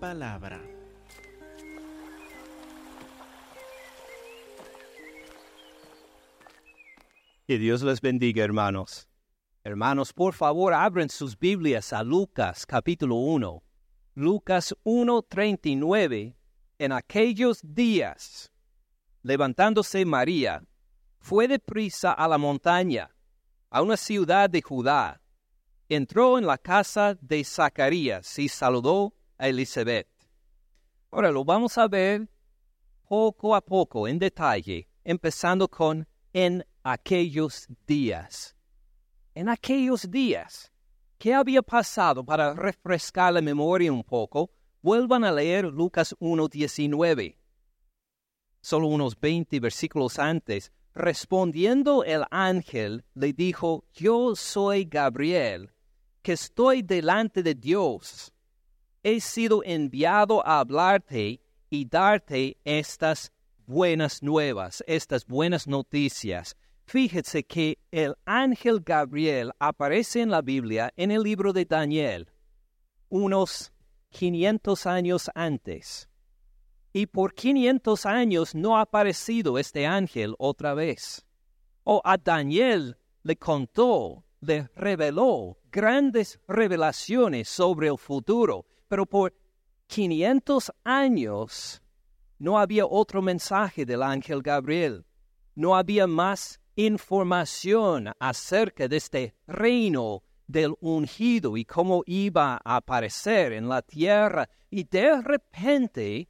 palabra. Que Dios les bendiga, hermanos. Hermanos, por favor, abren sus Biblias a Lucas capítulo 1. Lucas 1:39. En aquellos días, levantándose María, fue deprisa a la montaña, a una ciudad de Judá. Entró en la casa de Zacarías y saludó a Elizabeth. Ahora lo vamos a ver poco a poco, en detalle, empezando con en aquellos días. En aquellos días. ¿Qué había pasado para refrescar la memoria un poco? Vuelvan a leer Lucas 1.19. Solo unos 20 versículos antes, respondiendo el ángel, le dijo, Yo soy Gabriel, que estoy delante de Dios. He sido enviado a hablarte y darte estas buenas nuevas, estas buenas noticias. Fíjese que el ángel Gabriel aparece en la Biblia en el libro de Daniel, unos 500 años antes. Y por 500 años no ha aparecido este ángel otra vez. O a Daniel le contó, le reveló grandes revelaciones sobre el futuro, pero por 500 años no había otro mensaje del ángel Gabriel. No había más información acerca de este reino del ungido y cómo iba a aparecer en la tierra. Y de repente,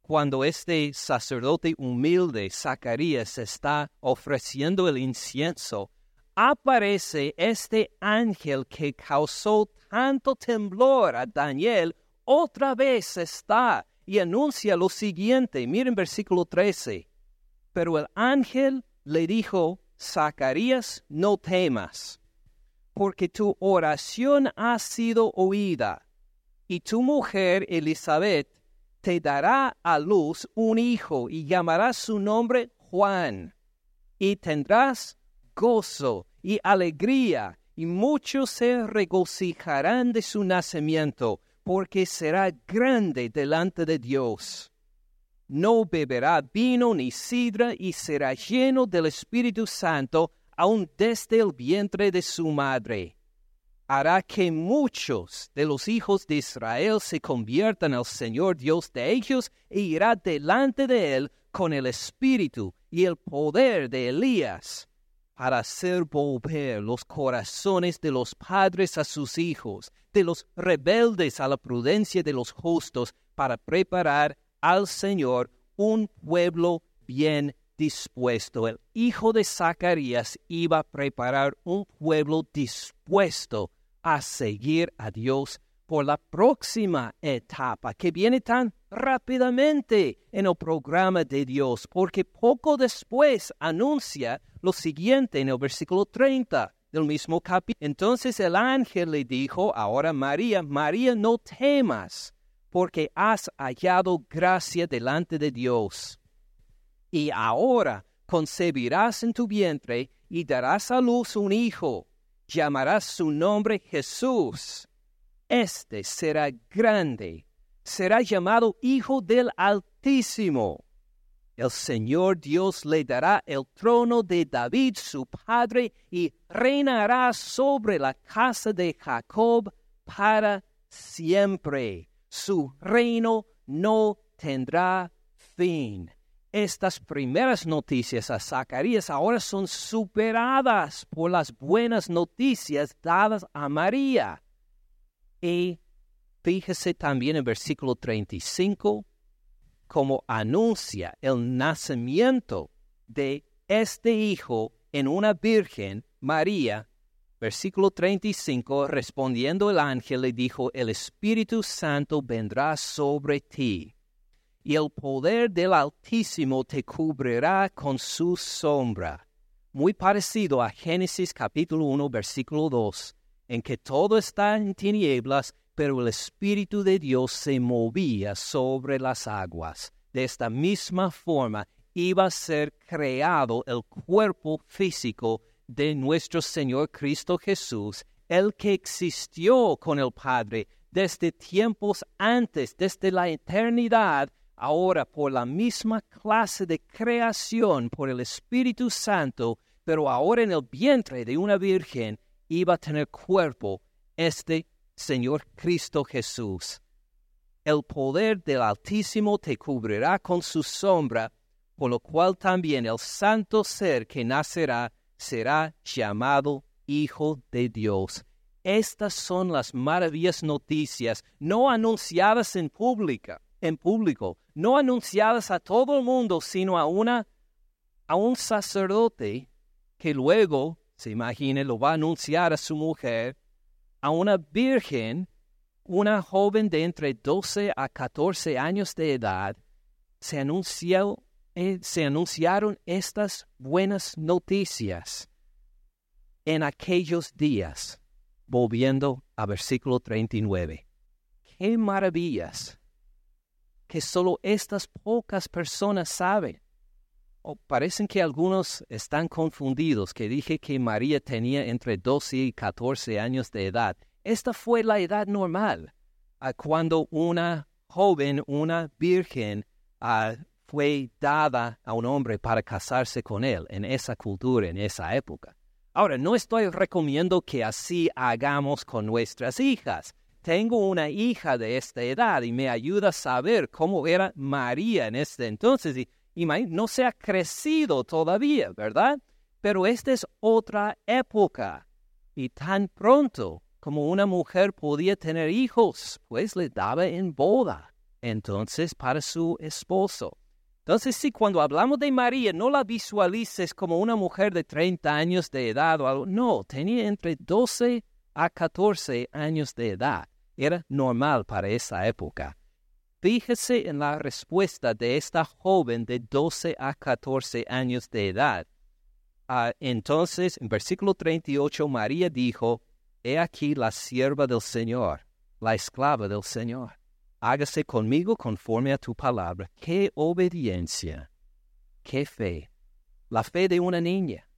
cuando este sacerdote humilde, Zacarías, está ofreciendo el incienso, aparece este ángel que causó tanto temblor a Daniel, otra vez está y anuncia lo siguiente. Miren versículo 13. Pero el ángel le dijo, Zacarías, no temas, porque tu oración ha sido oída, y tu mujer Elizabeth te dará a luz un hijo y llamarás su nombre Juan, y tendrás gozo y alegría, y muchos se regocijarán de su nacimiento, porque será grande delante de Dios no beberá vino ni sidra y será lleno del Espíritu Santo aun desde el vientre de su madre. Hará que muchos de los hijos de Israel se conviertan al Señor Dios de ellos e irá delante de él con el Espíritu y el poder de Elías para hacer volver los corazones de los padres a sus hijos, de los rebeldes a la prudencia de los justos, para preparar al Señor un pueblo bien dispuesto. El hijo de Zacarías iba a preparar un pueblo dispuesto a seguir a Dios por la próxima etapa que viene tan rápidamente en el programa de Dios, porque poco después anuncia lo siguiente en el versículo 30 del mismo capítulo. Entonces el ángel le dijo, ahora María, María, no temas porque has hallado gracia delante de Dios. Y ahora concebirás en tu vientre y darás a luz un hijo, llamarás su nombre Jesús. Este será grande, será llamado Hijo del Altísimo. El Señor Dios le dará el trono de David su padre y reinará sobre la casa de Jacob para siempre su reino no tendrá fin. Estas primeras noticias a Zacarías ahora son superadas por las buenas noticias dadas a María. Y fíjese también en versículo 35 como anuncia el nacimiento de este hijo en una virgen, María, Versículo 35, respondiendo el ángel le dijo, el Espíritu Santo vendrá sobre ti, y el poder del Altísimo te cubrirá con su sombra. Muy parecido a Génesis capítulo 1, versículo 2, en que todo está en tinieblas, pero el Espíritu de Dios se movía sobre las aguas. De esta misma forma iba a ser creado el cuerpo físico de nuestro Señor Cristo Jesús, el que existió con el Padre desde tiempos antes, desde la eternidad, ahora por la misma clase de creación, por el Espíritu Santo, pero ahora en el vientre de una virgen, iba a tener cuerpo este Señor Cristo Jesús. El poder del Altísimo te cubrirá con su sombra, por lo cual también el santo ser que nacerá será llamado Hijo de Dios. Estas son las maravillosas noticias no anunciadas en pública, en público, no anunciadas a todo el mundo, sino a una a un sacerdote que luego, se imagine, lo va a anunciar a su mujer, a una virgen, una joven de entre 12 a 14 años de edad, se, anunció, eh, se anunciaron estas buenas noticias en aquellos días volviendo a versículo 39. Qué maravillas que solo estas pocas personas saben. O parecen que algunos están confundidos, que dije que María tenía entre 12 y 14 años de edad. Esta fue la edad normal, cuando una joven, una virgen, ah, fue dada a un hombre para casarse con él en esa cultura, en esa época. Ahora, no estoy recomendando que así hagamos con nuestras hijas. Tengo una hija de esta edad y me ayuda a saber cómo era María en este entonces y, no se ha crecido todavía, ¿verdad? Pero esta es otra época y tan pronto como una mujer podía tener hijos, pues le daba en boda, entonces para su esposo. Entonces, sí, cuando hablamos de María, no la visualices como una mujer de 30 años de edad o algo. No, tenía entre 12 a 14 años de edad. Era normal para esa época. Fíjese en la respuesta de esta joven de 12 a 14 años de edad. Ah, entonces, en versículo 38, María dijo, He aquí la sierva del Señor, la esclava del Señor hágase conmigo conforme a tu palabra. Qué obediencia, qué fe. La fe de una niña.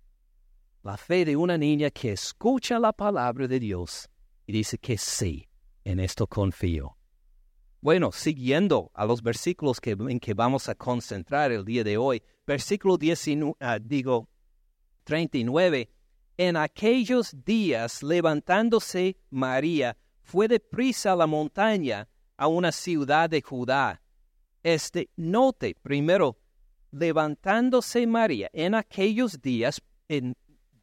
La fe de una niña que escucha la palabra de Dios y dice que sí, en esto confío. Bueno, siguiendo a los versículos que, en que vamos a concentrar el día de hoy, versículo 19, ah, digo 39, en aquellos días levantándose María, fue deprisa a la montaña a una ciudad de Judá. Este, note primero, levantándose María en aquellos días,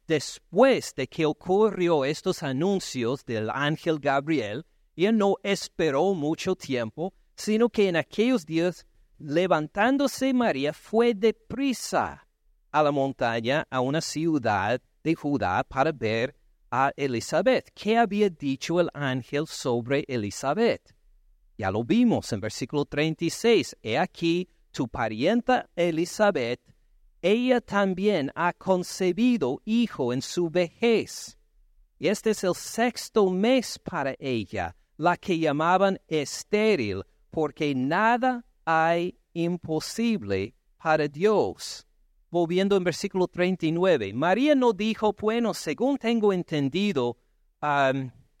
después de que ocurrió estos anuncios del ángel Gabriel, ella no esperó mucho tiempo, sino que en aquellos días, levantándose María, fue deprisa a la montaña, a una ciudad de Judá, para ver a Elizabeth. ¿Qué había dicho el ángel sobre Elizabeth? Ya lo vimos en versículo 36. He aquí, tu parienta Elizabeth, ella también ha concebido hijo en su vejez. Y este es el sexto mes para ella, la que llamaban estéril, porque nada hay imposible para Dios. Volviendo en versículo 39, María no dijo, bueno, según tengo entendido,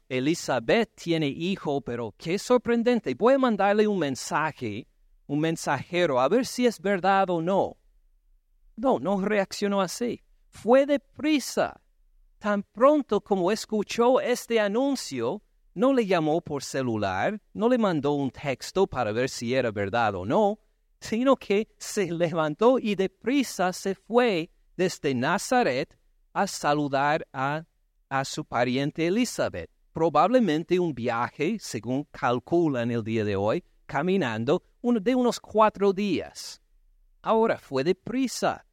Elizabeth tiene hijo, pero qué sorprendente. Voy a mandarle un mensaje, un mensajero, a ver si es verdad o no. No, no reaccionó así. Fue deprisa. Tan pronto como escuchó este anuncio, no le llamó por celular, no le mandó un texto para ver si era verdad o no, sino que se levantó y deprisa se fue desde Nazaret a saludar a, a su pariente Elizabeth probablemente un viaje, según calculan el día de hoy, caminando de unos cuatro días. Ahora fue deprisa.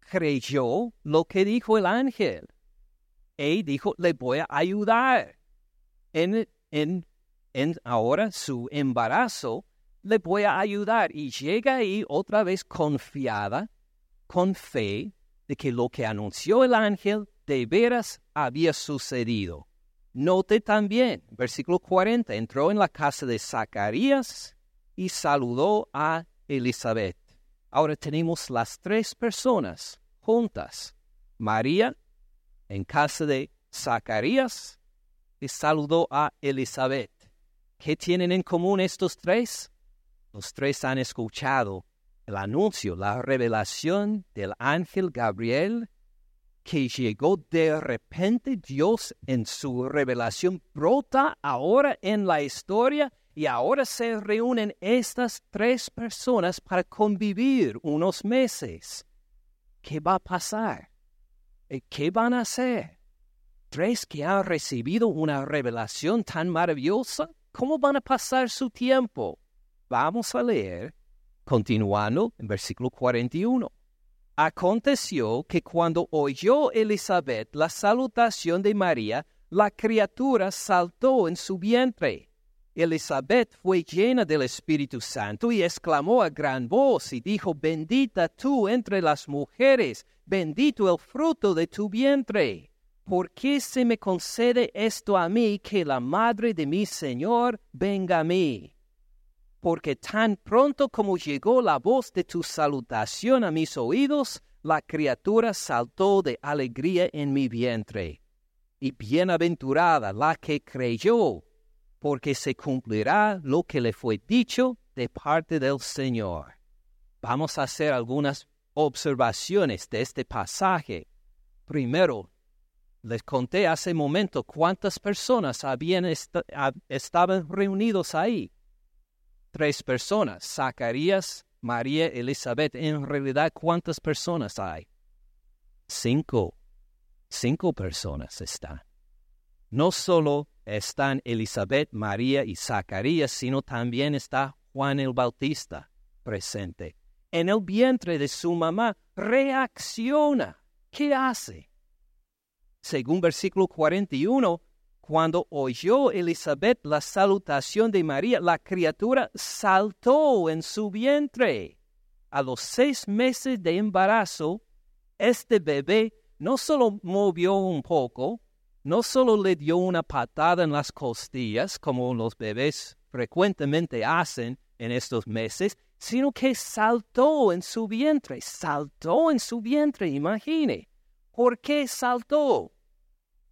Creyó lo que dijo el ángel. Y dijo, le voy a ayudar. En, en, en ahora su embarazo, le voy ayudar. Y llega ahí otra vez confiada, con fe, de que lo que anunció el ángel de veras había sucedido. Note también, versículo 40, entró en la casa de Zacarías y saludó a Elizabeth. Ahora tenemos las tres personas juntas. María en casa de Zacarías y saludó a Elizabeth. ¿Qué tienen en común estos tres? Los tres han escuchado el anuncio, la revelación del ángel Gabriel que llegó de repente Dios en su revelación brota ahora en la historia y ahora se reúnen estas tres personas para convivir unos meses. ¿Qué va a pasar? ¿Qué van a hacer? Tres que han recibido una revelación tan maravillosa, ¿cómo van a pasar su tiempo? Vamos a leer, continuando en versículo 41. Aconteció que cuando oyó Elizabeth la salutación de María, la criatura saltó en su vientre. Elizabeth fue llena del Espíritu Santo y exclamó a gran voz y dijo, Bendita tú entre las mujeres, bendito el fruto de tu vientre. ¿Por qué se me concede esto a mí que la madre de mi Señor venga a mí? porque tan pronto como llegó la voz de tu salutación a mis oídos, la criatura saltó de alegría en mi vientre. Y bienaventurada la que creyó, porque se cumplirá lo que le fue dicho de parte del Señor. Vamos a hacer algunas observaciones de este pasaje. Primero, les conté hace momento cuántas personas habían estaban reunidos ahí tres personas, Zacarías, María, Elizabeth. En realidad, ¿cuántas personas hay? Cinco. Cinco personas están. No solo están Elizabeth, María y Zacarías, sino también está Juan el Bautista presente. En el vientre de su mamá reacciona. ¿Qué hace? Según versículo 41, cuando oyó Elizabeth la salutación de María, la criatura saltó en su vientre. A los seis meses de embarazo, este bebé no solo movió un poco, no solo le dio una patada en las costillas, como los bebés frecuentemente hacen en estos meses, sino que saltó en su vientre, saltó en su vientre, imagine. ¿Por qué saltó?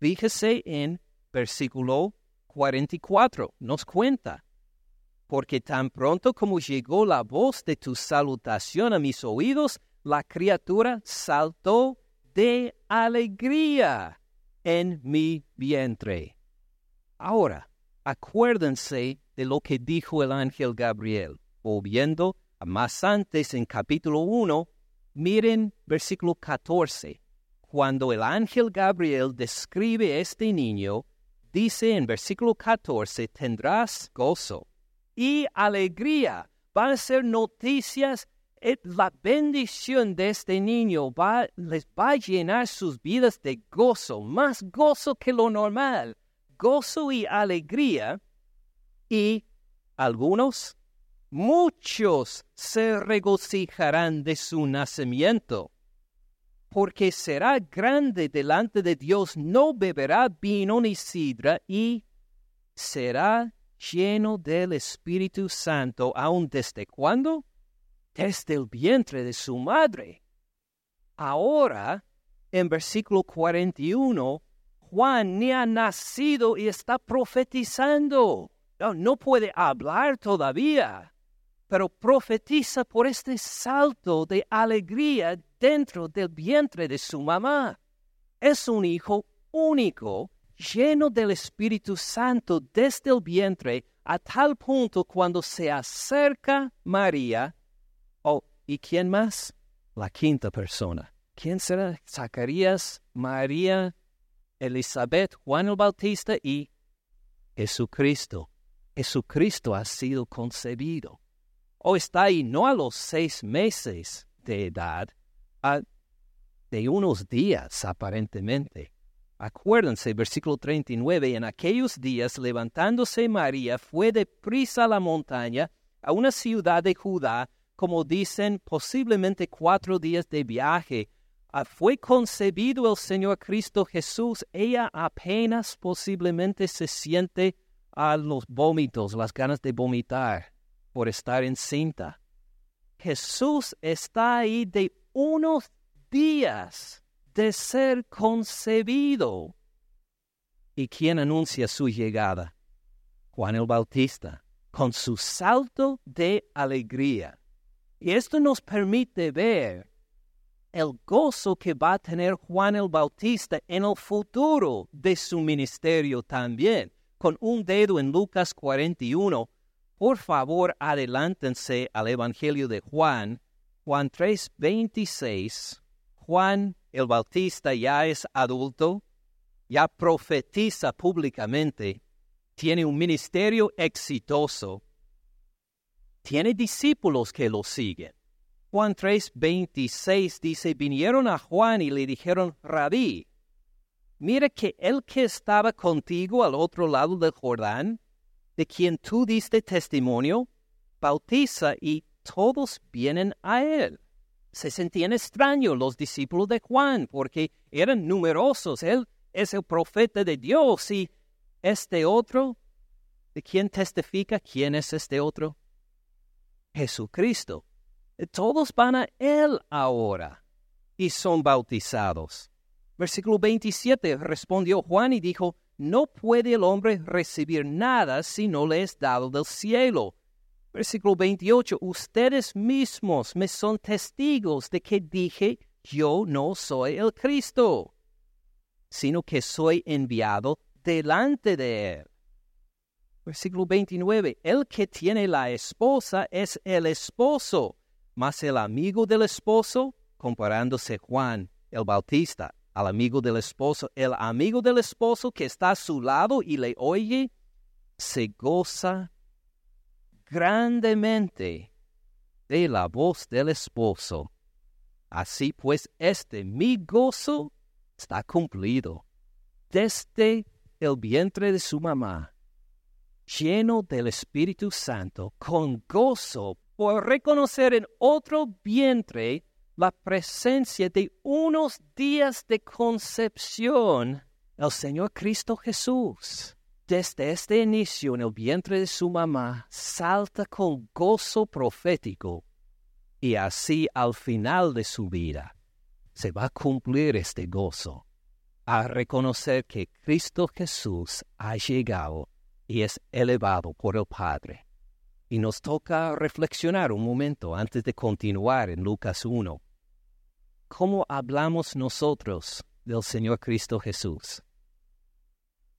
Fíjese en versículo 44 nos cuenta, porque tan pronto como llegó la voz de tu salutación a mis oídos, la criatura saltó de alegría en mi vientre. Ahora, acuérdense de lo que dijo el ángel Gabriel. Volviendo a más antes en capítulo 1, miren versículo 14. Cuando el ángel Gabriel describe este niño, dice en versículo 14, tendrás gozo y alegría. Van a ser noticias. Eh, la bendición de este niño les va a llenar sus vidas de gozo, más gozo que lo normal. Gozo y alegría. Y algunos, muchos se regocijarán de su nacimiento porque será grande delante de Dios, no beberá vino ni sidra y será lleno del Espíritu Santo, aun desde cuándo? Desde el vientre de su madre. Ahora, en versículo 41, Juan ni ha nacido y está profetizando. No, no puede hablar todavía, pero profetiza por este salto de alegría dentro del vientre de su mamá. Es un hijo único, lleno del Espíritu Santo desde el vientre, a tal punto cuando se acerca María. Oh, ¿y quién más? La quinta persona. ¿Quién será? Zacarías, María, Elizabeth, Juan el Bautista y Jesucristo. Jesucristo ha sido concebido. O está ahí no a los seis meses de edad, de unos días aparentemente. Acuérdense, versículo 39, en aquellos días levantándose María fue de prisa a la montaña, a una ciudad de Judá, como dicen, posiblemente cuatro días de viaje. Ah, fue concebido el Señor Cristo Jesús, ella apenas posiblemente se siente a los vómitos, las ganas de vomitar por estar encinta. Jesús está ahí de unos días de ser concebido. ¿Y quién anuncia su llegada? Juan el Bautista, con su salto de alegría. Y esto nos permite ver el gozo que va a tener Juan el Bautista en el futuro de su ministerio también. Con un dedo en Lucas 41, por favor adelántense al Evangelio de Juan, Juan 3, 26. Juan el Bautista ya es adulto, ya profetiza públicamente, tiene un ministerio exitoso, tiene discípulos que lo siguen. Juan 3, 26 dice, vinieron a Juan y le dijeron, Rabí, mira que el que estaba contigo al otro lado del Jordán, de quien tú diste testimonio, bautiza y todos vienen a él. Se sentían extraños los discípulos de Juan porque eran numerosos. Él es el profeta de Dios y este otro, ¿de quién testifica quién es este otro? Jesucristo. Todos van a Él ahora y son bautizados. Versículo 27 respondió Juan y dijo, no puede el hombre recibir nada si no le es dado del cielo. Versículo 28, ustedes mismos me son testigos de que dije, yo no soy el Cristo, sino que soy enviado delante de él. Versículo 29, el que tiene la esposa es el esposo, mas el amigo del esposo, comparándose Juan el Bautista al amigo del esposo, el amigo del esposo que está a su lado y le oye, se goza grandemente de la voz del esposo. Así pues, este mi gozo está cumplido desde el vientre de su mamá, lleno del Espíritu Santo, con gozo por reconocer en otro vientre la presencia de unos días de concepción el Señor Cristo Jesús. Desde este inicio en el vientre de su mamá, salta con gozo profético y así al final de su vida se va a cumplir este gozo, a reconocer que Cristo Jesús ha llegado y es elevado por el Padre. Y nos toca reflexionar un momento antes de continuar en Lucas 1. ¿Cómo hablamos nosotros del Señor Cristo Jesús?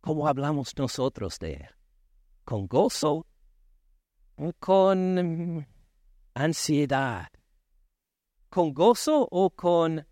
¿Cómo hablamos nosotros de Él? ¿Con gozo? ¿Con ansiedad? ¿Con gozo o con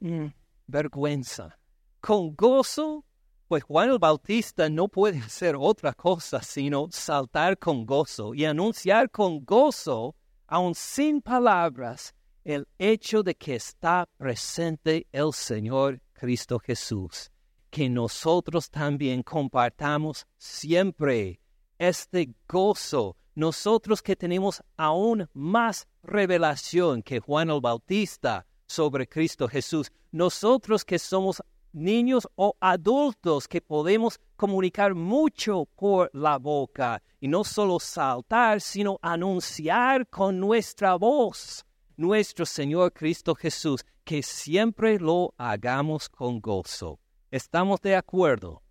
mm, vergüenza? ¿Con gozo pues Juan el Bautista no puede hacer otra cosa sino saltar con gozo y anunciar con gozo, aun sin palabras, el hecho de que está presente el Señor Cristo Jesús. Que nosotros también compartamos siempre este gozo. Nosotros que tenemos aún más revelación que Juan el Bautista sobre Cristo Jesús. Nosotros que somos niños o adultos que podemos comunicar mucho por la boca y no solo saltar, sino anunciar con nuestra voz nuestro Señor Cristo Jesús, que siempre lo hagamos con gozo. ¿Estamos de acuerdo?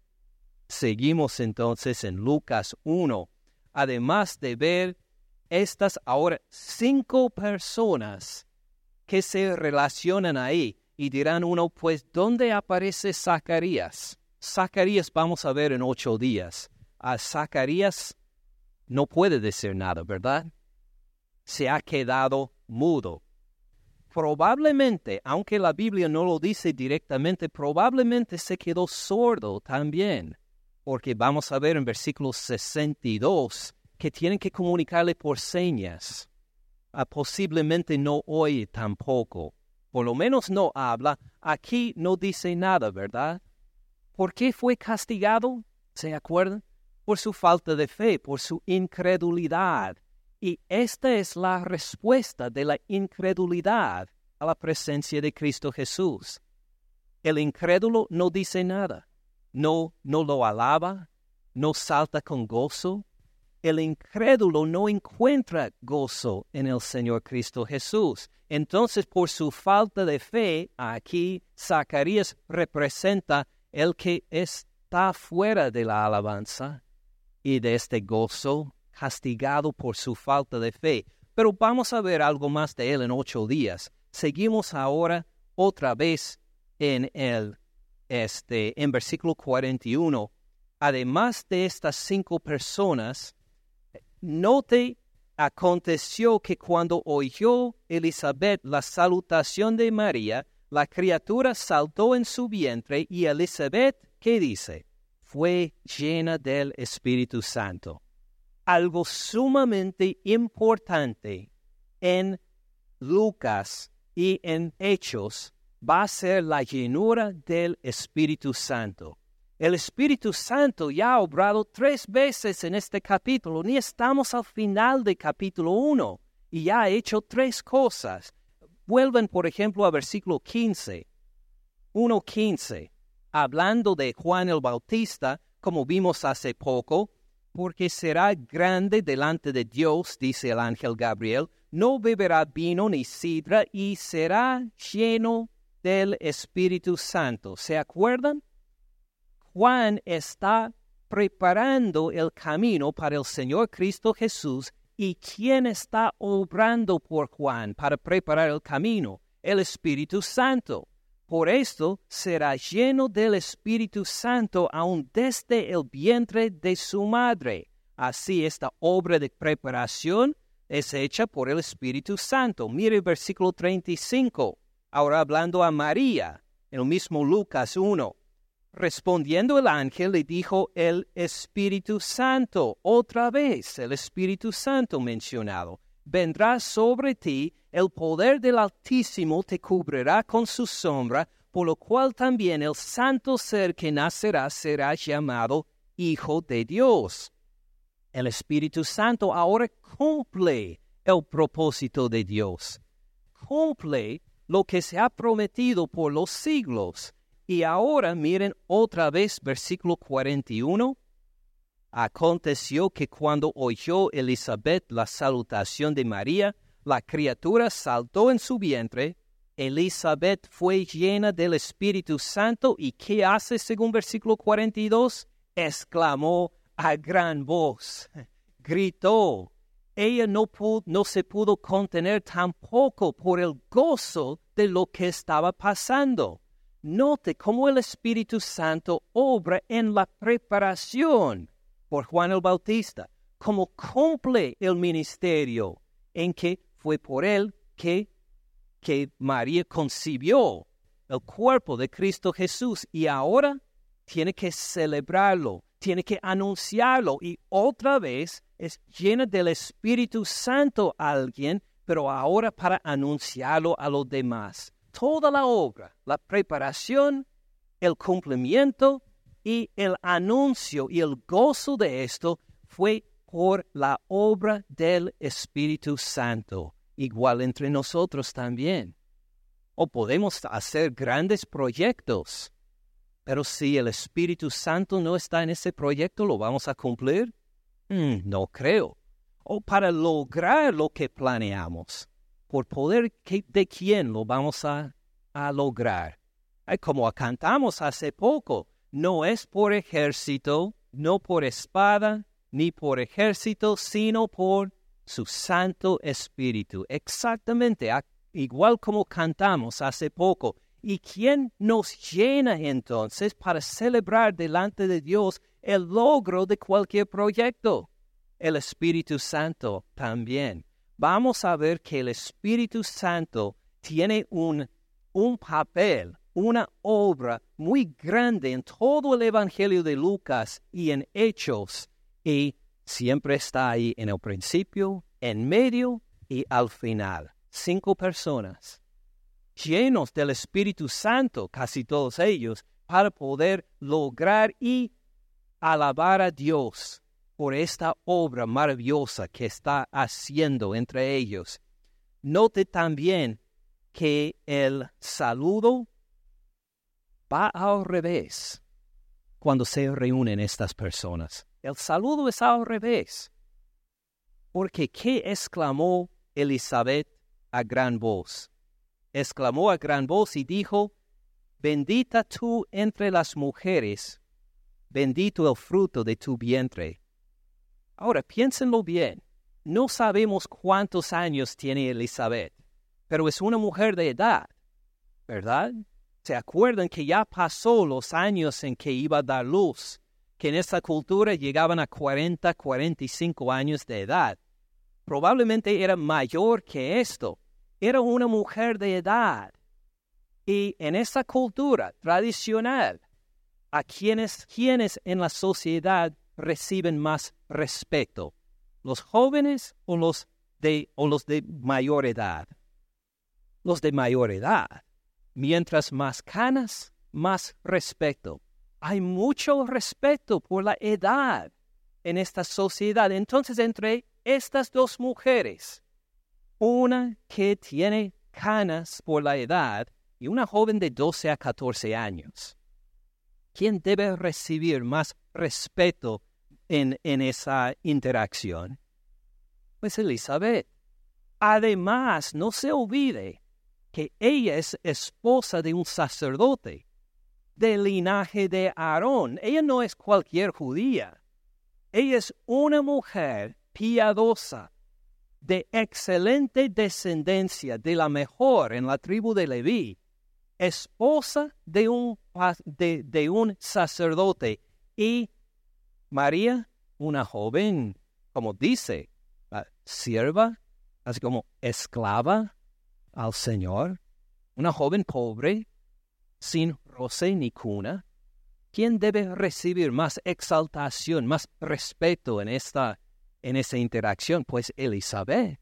Seguimos entonces en Lucas 1, además de ver estas ahora cinco personas que se relacionan ahí y dirán uno, pues, ¿dónde aparece Zacarías? Zacarías vamos a ver en ocho días. A Zacarías no puede decir nada, ¿verdad? Se ha quedado mudo. Probablemente, aunque la Biblia no lo dice directamente, probablemente se quedó sordo también, porque vamos a ver en versículo 62 que tienen que comunicarle por señas. Ah, posiblemente no oye tampoco por lo menos no habla, aquí no dice nada, ¿verdad? ¿Por qué fue castigado? ¿Se acuerdan? Por su falta de fe, por su incredulidad. Y esta es la respuesta de la incredulidad a la presencia de Cristo Jesús. El incrédulo no dice nada, no, no lo alaba, no salta con gozo, el incrédulo no encuentra gozo en el Señor Cristo Jesús. Entonces, por su falta de fe, aquí Zacarías representa el que está fuera de la alabanza, y de este gozo, castigado por su falta de fe. Pero vamos a ver algo más de él en ocho días. Seguimos ahora otra vez en el este en versículo 41. Además de estas cinco personas, note aconteció que cuando oyó Elizabeth la salutación de María, la criatura saltó en su vientre y Elizabeth, ¿qué dice? Fue llena del Espíritu Santo. Algo sumamente importante en Lucas y en Hechos va a ser la llenura del Espíritu Santo. El Espíritu Santo ya ha obrado tres veces en este capítulo, ni estamos al final del capítulo 1 y ya ha hecho tres cosas. Vuelven, por ejemplo, a versículo 15, 1.15, hablando de Juan el Bautista, como vimos hace poco, porque será grande delante de Dios, dice el ángel Gabriel, no beberá vino ni sidra y será lleno del Espíritu Santo. ¿Se acuerdan? Juan está preparando el camino para el Señor Cristo Jesús y quién está obrando por Juan para preparar el camino, el Espíritu Santo. Por esto será lleno del Espíritu Santo aún desde el vientre de su madre. Así esta obra de preparación es hecha por el Espíritu Santo. Mire el versículo 35. Ahora hablando a María, en el mismo Lucas 1. Respondiendo el ángel le dijo el Espíritu Santo, otra vez el Espíritu Santo mencionado, vendrá sobre ti, el poder del Altísimo te cubrirá con su sombra, por lo cual también el santo ser que nacerá será llamado Hijo de Dios. El Espíritu Santo ahora cumple el propósito de Dios, cumple lo que se ha prometido por los siglos y ahora miren otra vez versículo 41. Aconteció que cuando oyó Elizabeth la salutación de María, la criatura saltó en su vientre. Elizabeth fue llena del Espíritu Santo y ¿qué hace según versículo 42? Exclamó a gran voz, gritó. Ella no, no se pudo contener tampoco por el gozo de lo que estaba pasando. Note cómo el Espíritu Santo obra en la preparación por Juan el Bautista, cómo cumple el ministerio en que fue por él que, que María concibió el cuerpo de Cristo Jesús y ahora tiene que celebrarlo, tiene que anunciarlo y otra vez es llena del Espíritu Santo alguien, pero ahora para anunciarlo a los demás. Toda la obra, la preparación, el cumplimiento y el anuncio y el gozo de esto fue por la obra del Espíritu Santo, igual entre nosotros también. O podemos hacer grandes proyectos, pero si el Espíritu Santo no está en ese proyecto, ¿lo vamos a cumplir? Mm, no creo. O para lograr lo que planeamos, por poder de quién lo vamos a, lograr. como cantamos hace poco, no es por ejército, no por espada, ni por ejército, sino por su Santo Espíritu. Exactamente, igual como cantamos hace poco. ¿Y quién nos llena entonces para celebrar delante de Dios el logro de cualquier proyecto? El Espíritu Santo también vamos a ver que el Espíritu Santo tiene un, un papel, una obra muy grande en todo el Evangelio de Lucas y en Hechos, y siempre está ahí en el principio, en medio y al final. Cinco personas llenos del Espíritu Santo, casi todos ellos, para poder lograr y alabar a Dios por esta obra maravillosa que está haciendo entre ellos. Note también que el saludo va al revés cuando se reúnen estas personas. El saludo es al revés. Porque ¿qué exclamó Elizabeth a gran voz? Exclamó a gran voz y dijo, Bendita tú entre las mujeres, bendito el fruto de tu vientre. Ahora, piénsenlo bien. No sabemos cuántos años tiene Elizabeth, pero es una mujer de edad, ¿verdad? ¿Se acuerdan que ya pasó los años en que iba a dar luz? En esa cultura llegaban a 40, 45 años de edad. Probablemente era mayor que esto. Era una mujer de edad. Y en esa cultura tradicional, a quienes, quienes en la sociedad reciben más respeto, los jóvenes o los de, o los de mayor edad. Los de mayor edad. Mientras más canas, más respeto. Hay mucho respeto por la edad en esta sociedad. Entonces, entre estas dos mujeres, una que tiene canas por la edad y una joven de 12 a 14 años, ¿quién debe recibir más respeto en, en esa interacción? Pues Elizabeth. Además, no se olvide que ella es esposa de un sacerdote del linaje de Aarón. Ella no es cualquier judía. Ella es una mujer piadosa, de excelente descendencia, de la mejor en la tribu de Leví, esposa de un, de, un sacerdote. Y María, una joven, como dice, sierva, así como esclava al Señor, una joven pobre, sin roce ni cuna, ¿quién debe recibir más exaltación, más respeto en esta, en esa interacción? Pues Elizabeth.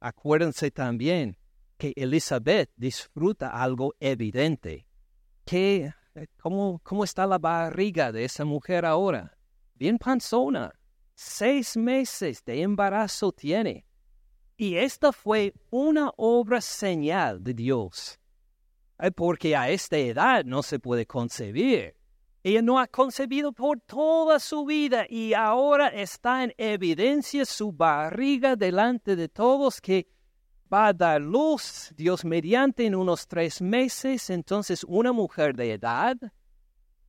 Acuérdense también que Elizabeth disfruta algo evidente. Que, ¿cómo, ¿Cómo está la barriga de esa mujer ahora? Bien panzona. Seis meses de embarazo tiene. Y esta fue una obra señal de Dios. Porque a esta edad no se puede concebir. Ella no ha concebido por toda su vida y ahora está en evidencia su barriga delante de todos que va a dar luz, Dios mediante, en unos tres meses. Entonces una mujer de edad,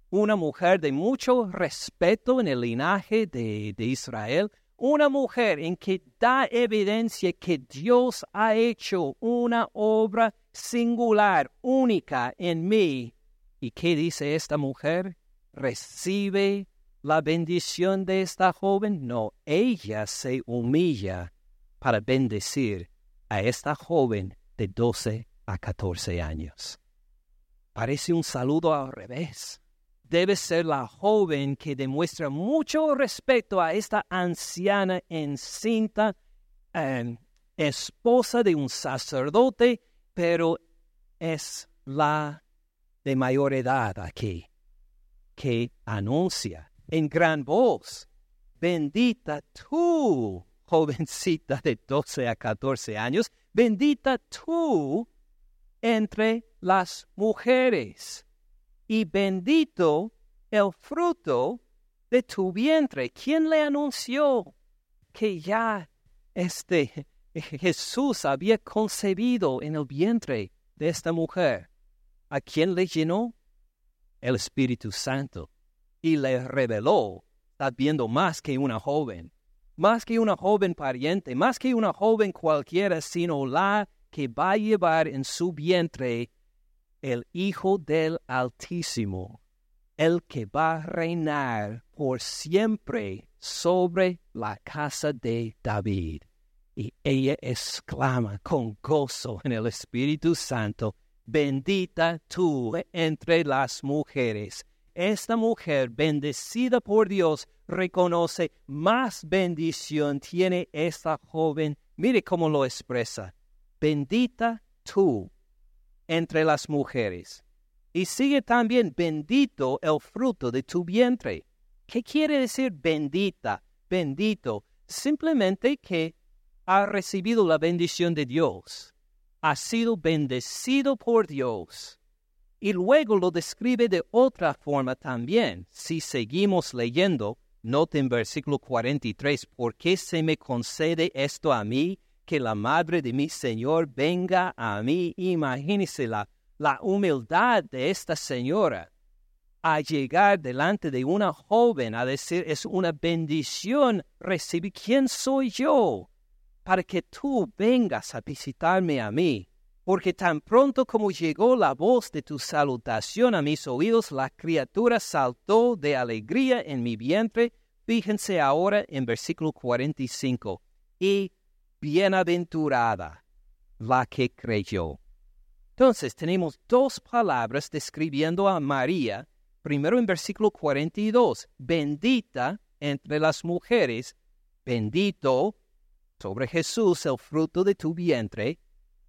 una mujer de mucho respeto en el linaje de, de Israel, una mujer en que da evidencia que Dios ha hecho una obra singular, única en mí. ¿Y qué dice esta mujer? ¿Recibe la bendición de esta joven? No, ella se humilla para bendecir a esta joven de 12 a 14 años. Parece un saludo al revés debe ser la joven que demuestra mucho respeto a esta anciana encinta, em, esposa de un sacerdote, pero es la de mayor edad aquí, que anuncia en gran voz, bendita tú, jovencita de 12 a 14 años, bendita tú entre las mujeres y bendito el fruto de tu vientre. ¿Quién le anunció que ya este Jesús había concebido en el vientre de esta mujer? ¿A quién le llenó? El Espíritu Santo. Y le reveló, está viendo más que una joven, más que una joven pariente, más que una joven cualquiera, sino la que va a llevar en su vientre el Hijo del Altísimo, el que va a reinar por siempre sobre la casa de David. Y ella exclama con gozo en el Espíritu Santo, bendita tú entre las mujeres. Esta mujer bendecida por Dios reconoce más bendición tiene esta joven. Mire cómo lo expresa. Bendita tú entre las mujeres. Y sigue también bendito el fruto de tu vientre. ¿Qué quiere decir bendita, bendito? Simplemente que ha recibido la bendición de Dios, ha sido bendecido por Dios. Y luego lo describe de otra forma también. Si seguimos leyendo, noten versículo 43, ¿por qué se me concede esto a mí? Que la madre de mi Señor venga a mí. Imagínese la, la humildad de esta señora. a llegar delante de una joven a decir, es una bendición recibir quién soy yo para que tú vengas a visitarme a mí. Porque tan pronto como llegó la voz de tu salutación a mis oídos, la criatura saltó de alegría en mi vientre. Fíjense ahora en versículo 45. Y bienaventurada la que creyó. Entonces tenemos dos palabras describiendo a María primero en versículo 42, bendita entre las mujeres, bendito sobre Jesús el fruto de tu vientre,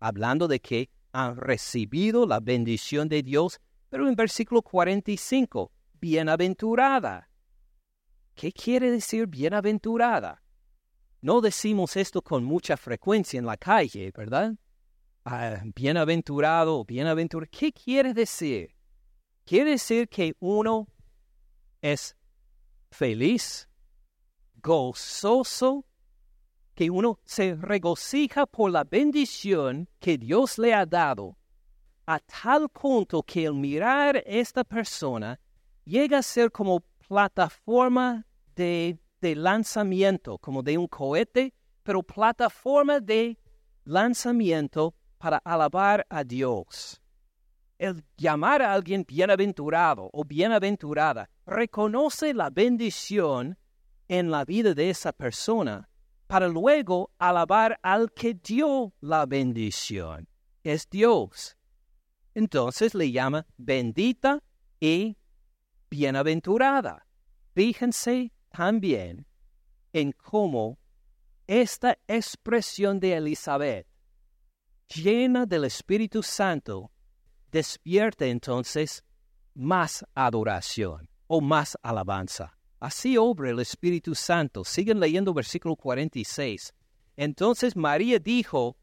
hablando de que han recibido la bendición de Dios, pero en versículo 45, bienaventurada. ¿Qué quiere decir bienaventurada? No decimos esto con mucha frecuencia en la calle, ¿verdad? Ah, bienaventurado, bienaventurado. ¿Qué quiere decir? Quiere decir que uno es feliz, gozoso, que uno se regocija por la bendición que Dios le ha dado, a tal punto que el mirar esta persona llega a ser como plataforma de, de lanzamiento, como de un cohete, pero plataforma de lanzamiento para alabar a Dios el llamar a alguien bienaventurado o bienaventurada reconoce la bendición en la vida de esa persona para luego alabar al que dio la bendición. Es Dios. Entonces le llama bendita y bienaventurada. Fíjense también en cómo esta expresión de Elizabeth, llena del Espíritu Santo, despierte entonces más adoración o más alabanza. Así obra el Espíritu Santo. Siguen leyendo versículo 46. Entonces María dijo,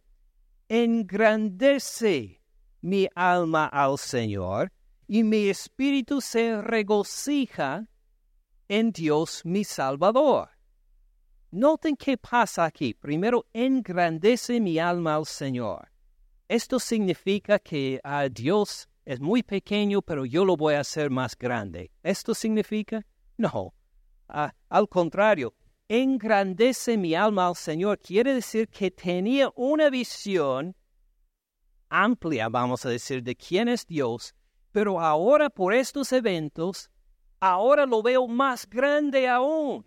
engrandece mi alma al Señor y mi espíritu se regocija en Dios mi Salvador. Noten qué pasa aquí. Primero, engrandece mi alma al Señor. Esto significa que a Dios es muy pequeño, pero yo lo voy a hacer más grande. ¿Esto significa? No. al contrario, engrandece mi alma al Señor. Quiere decir que tenía una visión amplia, vamos a decir, de quién es Dios, pero ahora por estos eventos, ahora lo veo más grande aún.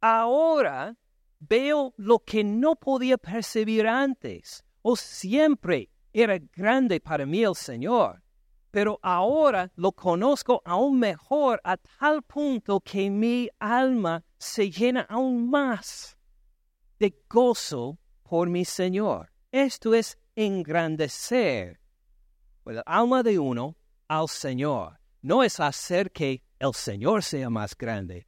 Ahora veo lo que no podía percibir antes o siempre era grande para mí el Señor, pero ahora lo conozco aún mejor a tal punto que mi alma se llena aún más de gozo por mi Señor. Esto es engrandecer el alma de uno al Señor. No es hacer que el Señor sea más grande,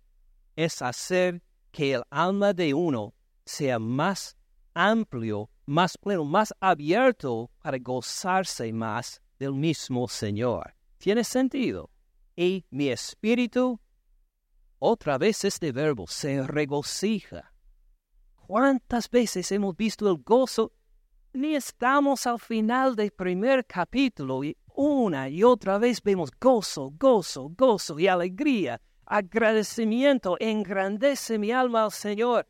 es hacer que el alma de uno sea más amplio más pleno, más abierto para gozarse más del mismo Señor. ¿Tiene sentido? Y mi espíritu, otra vez este verbo, se regocija. ¿Cuántas veces hemos visto el gozo? Ni estamos al final del primer capítulo y una y otra vez vemos gozo, gozo, gozo y alegría, agradecimiento, engrandece mi alma al Señor.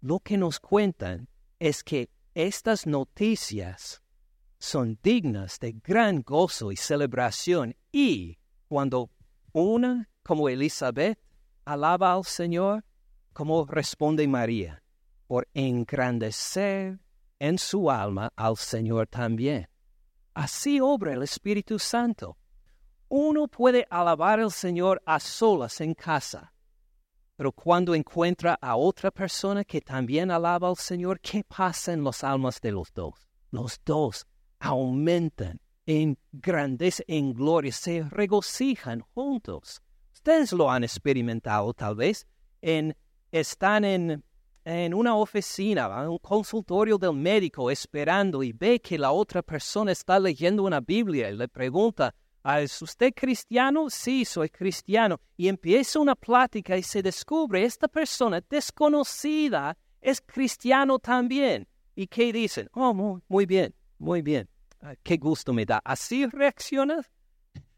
Lo que nos cuentan es que estas noticias son dignas de gran gozo y celebración y cuando una como Elizabeth alaba al Señor, como responde María, por engrandecer en su alma al Señor también. Así obra el Espíritu Santo. Uno puede alabar al Señor a solas en casa, pero cuando encuentra a otra persona que también alaba al Señor, ¿qué pasa en las almas de los dos? Los dos aumentan en grandeza, en gloria, se regocijan juntos. Ustedes lo han experimentado tal vez. En, están en, en una oficina, en un consultorio del médico esperando y ve que la otra persona está leyendo una Biblia y le pregunta, ¿Es usted cristiano? Sí, soy cristiano. Y empieza una plática y se descubre esta persona desconocida es cristiano también. ¿Y qué dicen? Oh, muy, bien, muy bien. Ah, qué gusto me da. ¿Así reaccionas?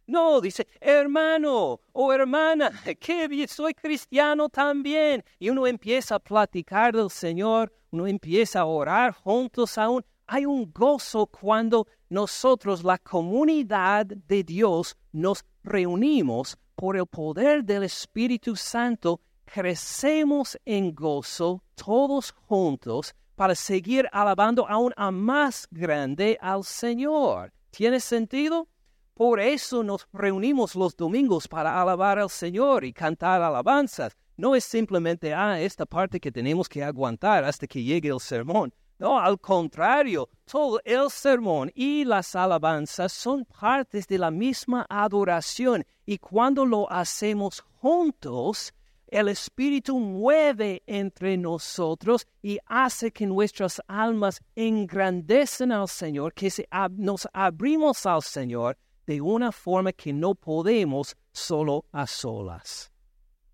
No, dice, hermano o hermana, que soy cristiano también. Y uno empieza a platicar del Señor, uno empieza a orar juntos aún. Hay un gozo cuando nosotros, la comunidad de Dios, nos reunimos por el poder del Espíritu Santo, crecemos en gozo todos juntos para seguir alabando aún a más grande al Señor. ¿Tiene sentido? Por eso nos reunimos los domingos para alabar al Señor y cantar alabanzas. No es simplemente, ah, esta parte que tenemos que aguantar hasta que llegue el sermón. No, al contrario, todo el sermón y las alabanzas son partes de la misma adoración y cuando lo hacemos juntos, el Espíritu mueve entre nosotros y hace que nuestras almas engrandecen al Señor, que nos abrimos al Señor de una forma que no podemos solo a solas.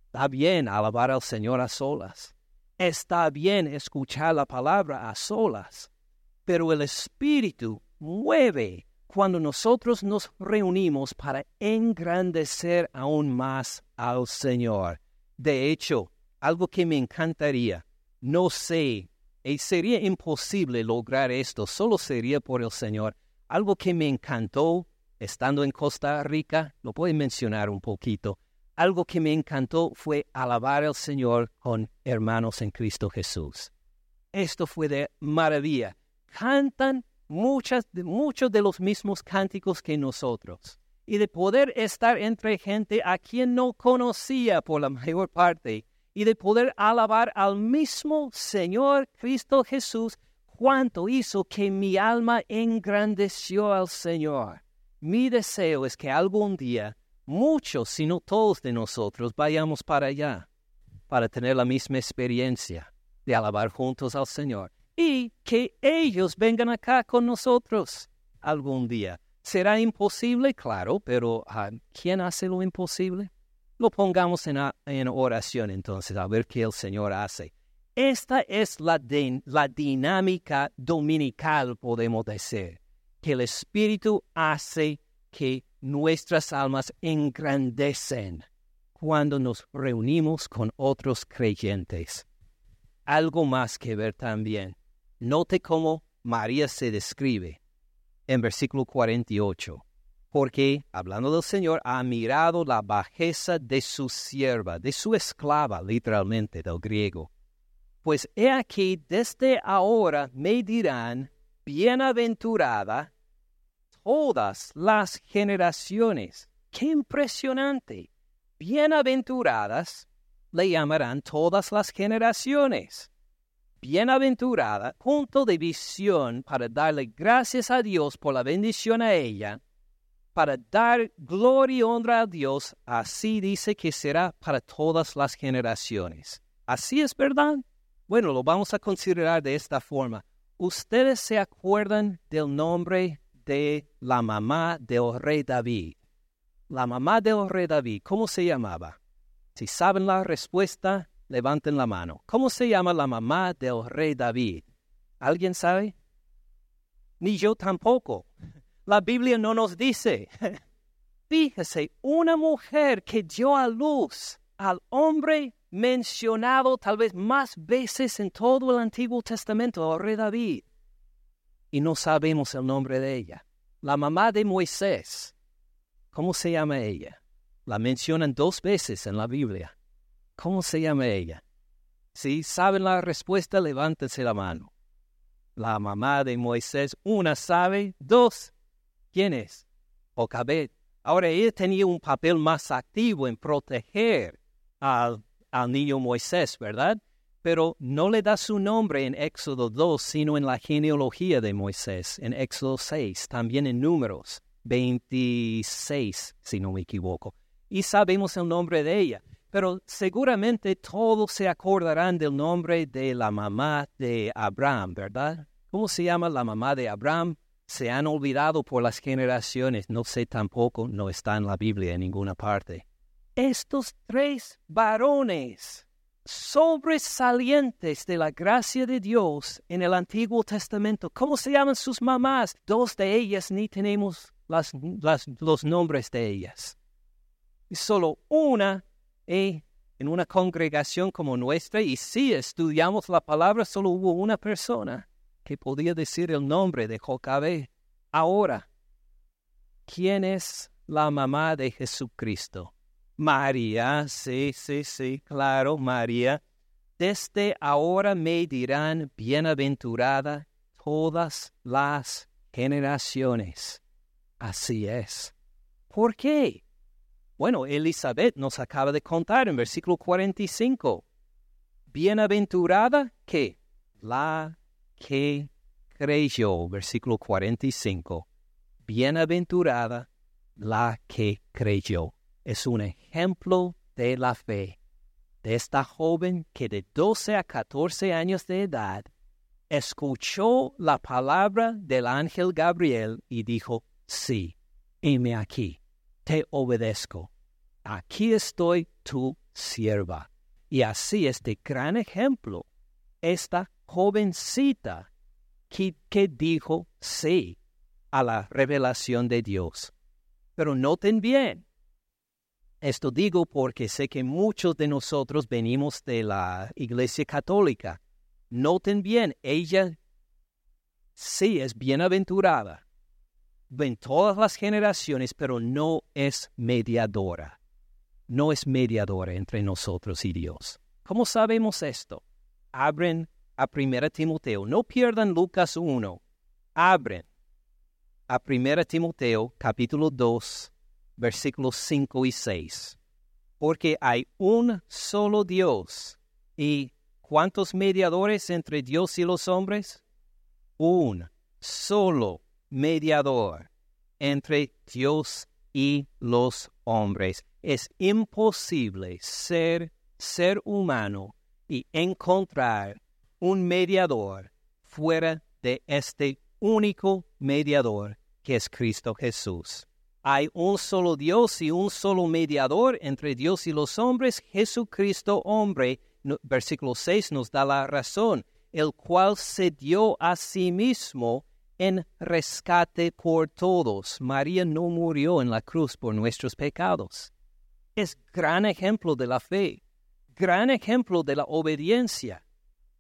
Está bien alabar al Señor a solas. Está bien escuchar la palabra a solas. Pero el Espíritu mueve cuando nosotros nos reunimos para engrandecer aún más al Señor. De hecho, algo que me encantaría, no sé, y sería imposible lograr esto, solo sería por el Señor. Algo que me encantó estando en Costa Rica, lo puedo mencionar un poquito. Algo que me encantó fue alabar al Señor con hermanos en Cristo Jesús. Esto fue de maravilla. Cantan muchas, muchos de los mismos cánticos que nosotros y de poder estar entre gente a quien no conocía por la mayor parte y de poder alabar al mismo Señor Cristo Jesús, cuanto hizo que mi alma engrandeció al Señor. Mi deseo es que algún día muchos, si no todos de nosotros, vayamos para allá, para tener la misma experiencia de alabar juntos al Señor y que ellos vengan acá con nosotros algún día ¿Será imposible? Claro, pero ah, ¿quién hace lo imposible? Lo pongamos en, oración entonces, a ver qué el Señor hace. Esta es la dinámica dominical, podemos decir, que el Espíritu hace que nuestras almas engrandecen cuando nos reunimos con otros creyentes. Algo más que ver también. Note cómo María se describe en versículo 48. Porque, hablando del Señor, ha mirado la bajeza de su sierva, de su esclava, literalmente, del griego. Pues he aquí, desde ahora me dirán, bienaventurada todas las generaciones. ¡Qué impresionante! Bienaventuradas le llamarán todas las generaciones bienaventurada, punto de visión para darle gracias a Dios por la bendición a ella, para dar gloria y honra a Dios, así dice que será para todas las generaciones. ¿Así es verdad? Bueno, lo vamos a considerar de esta forma. ¿Ustedes se acuerdan del nombre de la mamá del rey David? La mamá del rey David, ¿cómo se llamaba? Si saben la respuesta, levanten la mano. ¿Cómo se llama la mamá del rey David? ¿Alguien sabe? Ni yo tampoco. La Biblia no nos dice. Fíjese, una mujer que dio a luz al hombre mencionado tal vez más veces en todo el Antiguo Testamento, el rey David. Y no sabemos el nombre de ella. La mamá de Moisés. ¿Cómo se llama ella? La mencionan dos veces en la Biblia. ¿Cómo se llama ella? Si saben la respuesta, levántense la mano. La mamá de Moisés, una sabe, dos, ¿quién es? Ocabet. Ahora ella tenía un papel más activo en proteger al, al niño Moisés, ¿verdad? Pero no le da su nombre en Éxodo 2, sino en la genealogía de Moisés, en Éxodo 6, también en Números 26, si no me equivoco. Y sabemos el nombre de ella pero seguramente todos se acordarán del nombre de la mamá de Abraham, ¿verdad? ¿Cómo se llama la mamá de Abraham? Se han olvidado por las generaciones, no sé tampoco, no está en la Biblia en ninguna parte. Estos tres varones sobresalientes de la gracia de Dios en el Antiguo Testamento, ¿cómo se llaman sus mamás? Dos de ellas ni tenemos las, los nombres de ellas. Y solo una en una congregación como nuestra, y si estudiamos la palabra, solo hubo una persona que podía decir el nombre de Jocabé. Ahora, ¿quién es la mamá de Jesucristo? María, sí, sí, sí, claro, María. Desde ahora me dirán bienaventurada todas las generaciones. Así es. ¿Por qué? Bueno, Elizabeth nos acaba de contar en versículo 45. Bienaventurada que la que creyó, versículo 45. Bienaventurada la que creyó. Es un ejemplo de la fe de esta joven que de 12 a 14 años de edad escuchó la palabra del ángel Gabriel y dijo, sí, heme aquí, te obedezco. Aquí estoy tu sierva. Y así este gran ejemplo, esta jovencita que, que dijo sí a la revelación de Dios. Pero noten bien, esto digo porque sé que muchos de nosotros venimos de la Iglesia Católica. Noten bien, ella sí es bienaventurada en todas las generaciones, pero no es mediadora. No es mediadora entre nosotros y Dios. ¿Cómo sabemos esto? Abren a 1 Timoteo. No pierdan Lucas 1. Abren a 1 Timoteo capítulo 2, versículos 5 y 6. Porque hay un solo Dios. ¿Y cuántos mediadores entre Dios y los hombres? Un solo mediador entre Dios y los hombres. Es imposible ser ser humano y encontrar un mediador fuera de este único mediador que es Cristo Jesús. Hay un solo Dios y un solo mediador entre Dios y los hombres, Jesucristo hombre. versículo 6 nos da la razón, el cual se dio a sí mismo en rescate por todos. María no murió en la cruz por nuestros pecados. Es gran ejemplo de la fe, gran ejemplo de la obediencia,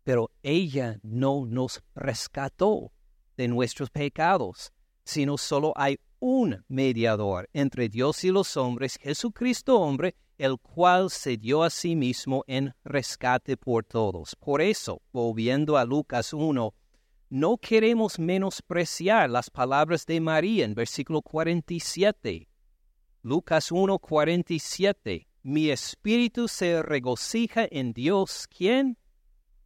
pero ella no nos rescató de nuestros pecados sino solo hay un mediador entre Dios y los hombres, Jesucristo hombre, el cual se dio a sí mismo en rescate por todos. Por eso, volviendo a Lucas 1, no queremos menospreciar las palabras de María en versículo 47. Lucas 1, 47. Mi espíritu se regocija en Dios, ¿quién?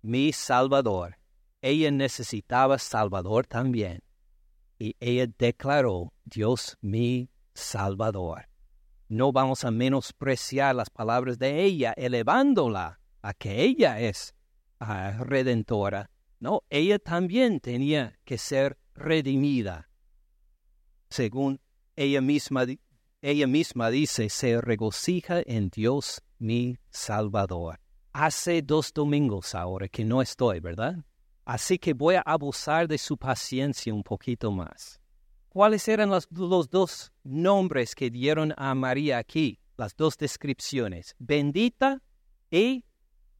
Mi Salvador. Ella necesitaba Salvador también y ella declaró, Dios mi Salvador. No vamos a menospreciar las palabras de ella, elevándola a que ella es ah, redentora. No, ella también tenía que ser redimida. Según ella misma, ella misma dice, se regocija en Dios mi Salvador. Hace dos domingos ahora que no estoy, ¿verdad? Así que voy a abusar de su paciencia un poquito más. ¿Cuáles eran los, dos nombres que dieron a María aquí? Las dos descripciones. Bendita y,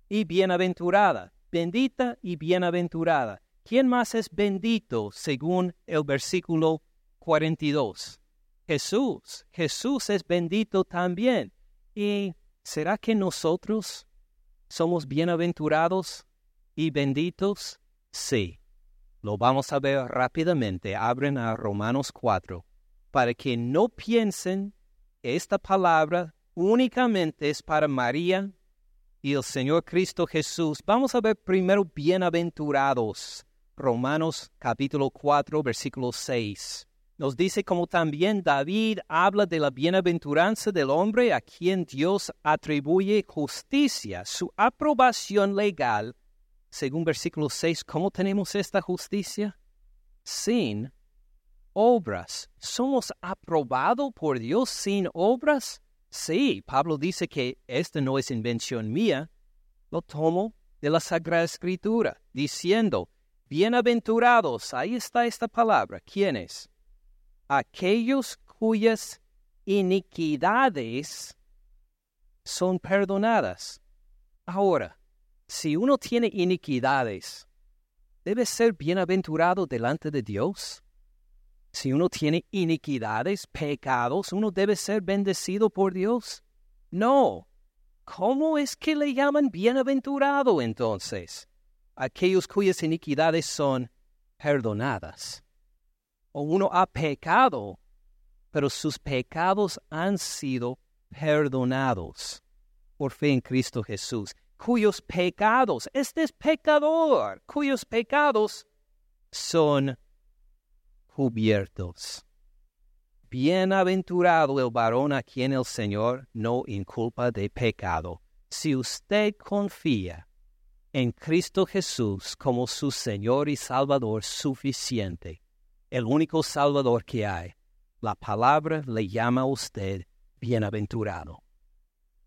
y bienaventurada. Bendita y bienaventurada. ¿Quién más es bendito según el versículo 42? Jesús. Jesús es bendito también. ¿Y será que nosotros somos bienaventurados y benditos? Sí. Lo vamos a ver rápidamente. Abren a Romanos 4 para que no piensen esta palabra únicamente es para María y el Señor Cristo Jesús. Vamos a ver primero bienaventurados. Romanos capítulo 4 versículo 6. Nos dice como también David habla de la bienaventuranza del hombre a quien Dios atribuye justicia, su aprobación legal según versículo 6, ¿cómo tenemos esta justicia? Sin obras. ¿Somos aprobados por Dios sin obras? Sí, Pablo dice que esta no es invención mía, lo tomo de la Sagrada Escritura, diciendo, bienaventurados, ahí está esta palabra, ¿quiénes? aquellos cuyas iniquidades son perdonadas. Ahora, si uno tiene iniquidades, ¿debe ser bienaventurado delante de Dios? Si uno tiene iniquidades, pecados, ¿uno debe ser bendecido por Dios? No. ¿Cómo es que le llaman bienaventurado entonces? Aquellos cuyas iniquidades son perdonadas. O uno ha pecado, pero sus pecados han sido perdonados por fe en Cristo Jesús, cuyos pecados, este es pecador, cuyos pecados son cubiertos. Bienaventurado el varón a quien el Señor no inculpa de pecado. Si usted confía en Cristo Jesús como su Señor y Salvador suficiente, el único Salvador que hay, la palabra le llama a usted bienaventurado.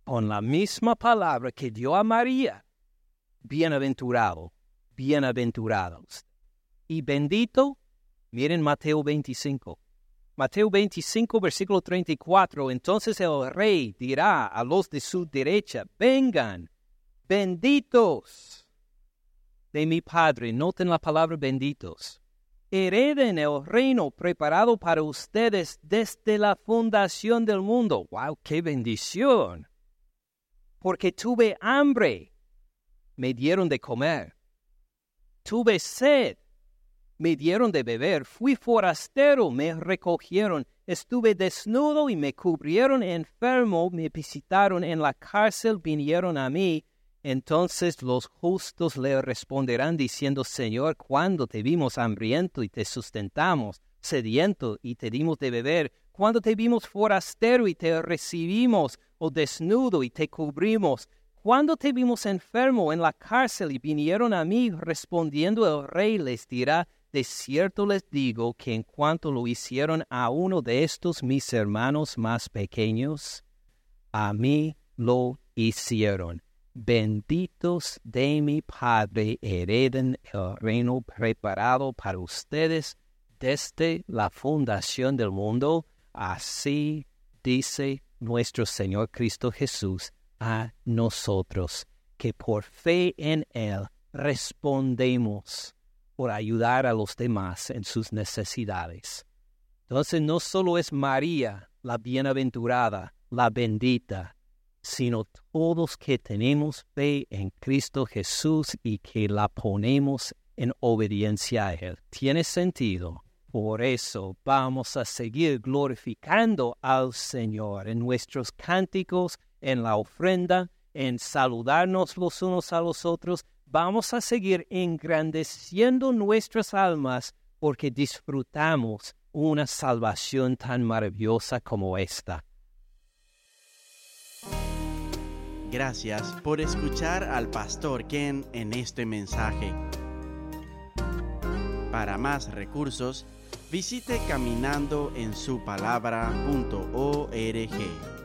Con la misma palabra que dio a María, bienaventurado, bienaventurados. Y bendito, miren Mateo 25. Mateo 25, versículo 34. Entonces el rey dirá a los de su derecha, vengan, benditos de mi Padre. Noten la palabra benditos hereden el reino preparado para ustedes desde la fundación del mundo. ¡Wow! ¡Qué bendición! Porque tuve hambre, me dieron de comer. Tuve sed, me dieron de beber. Fui forastero, me recogieron. Estuve desnudo y me cubrieron. Enfermo, me visitaron. En la cárcel vinieron a mí. Entonces los justos le responderán diciendo, Señor, cuando te vimos hambriento y te sustentamos, sediento y te dimos de beber, cuando te vimos forastero y te recibimos, o desnudo y te cubrimos, cuando te vimos enfermo en la cárcel y vinieron a mí, respondiendo el rey les dirá, de cierto les digo que en cuanto lo hicieron a uno de estos mis hermanos más pequeños, a mí lo hicieron benditos de mi Padre hereden el reino preparado para ustedes desde la fundación del mundo. Así dice nuestro Señor Cristo Jesús a nosotros, que por fe en Él respondemos por ayudar a los demás en sus necesidades. Entonces no solo es María la bienaventurada, la bendita, sino todos que tenemos fe en Cristo Jesús y que la ponemos en obediencia a Él. Tiene sentido. Por eso vamos a seguir glorificando al Señor en nuestros cánticos, en la ofrenda, en saludarnos los unos a los otros. Vamos a seguir engrandeciendo nuestras almas porque disfrutamos una salvación tan maravillosa como esta. Gracias por escuchar al pastor Ken en este mensaje. Para más recursos, visite caminandoensupalabra.org.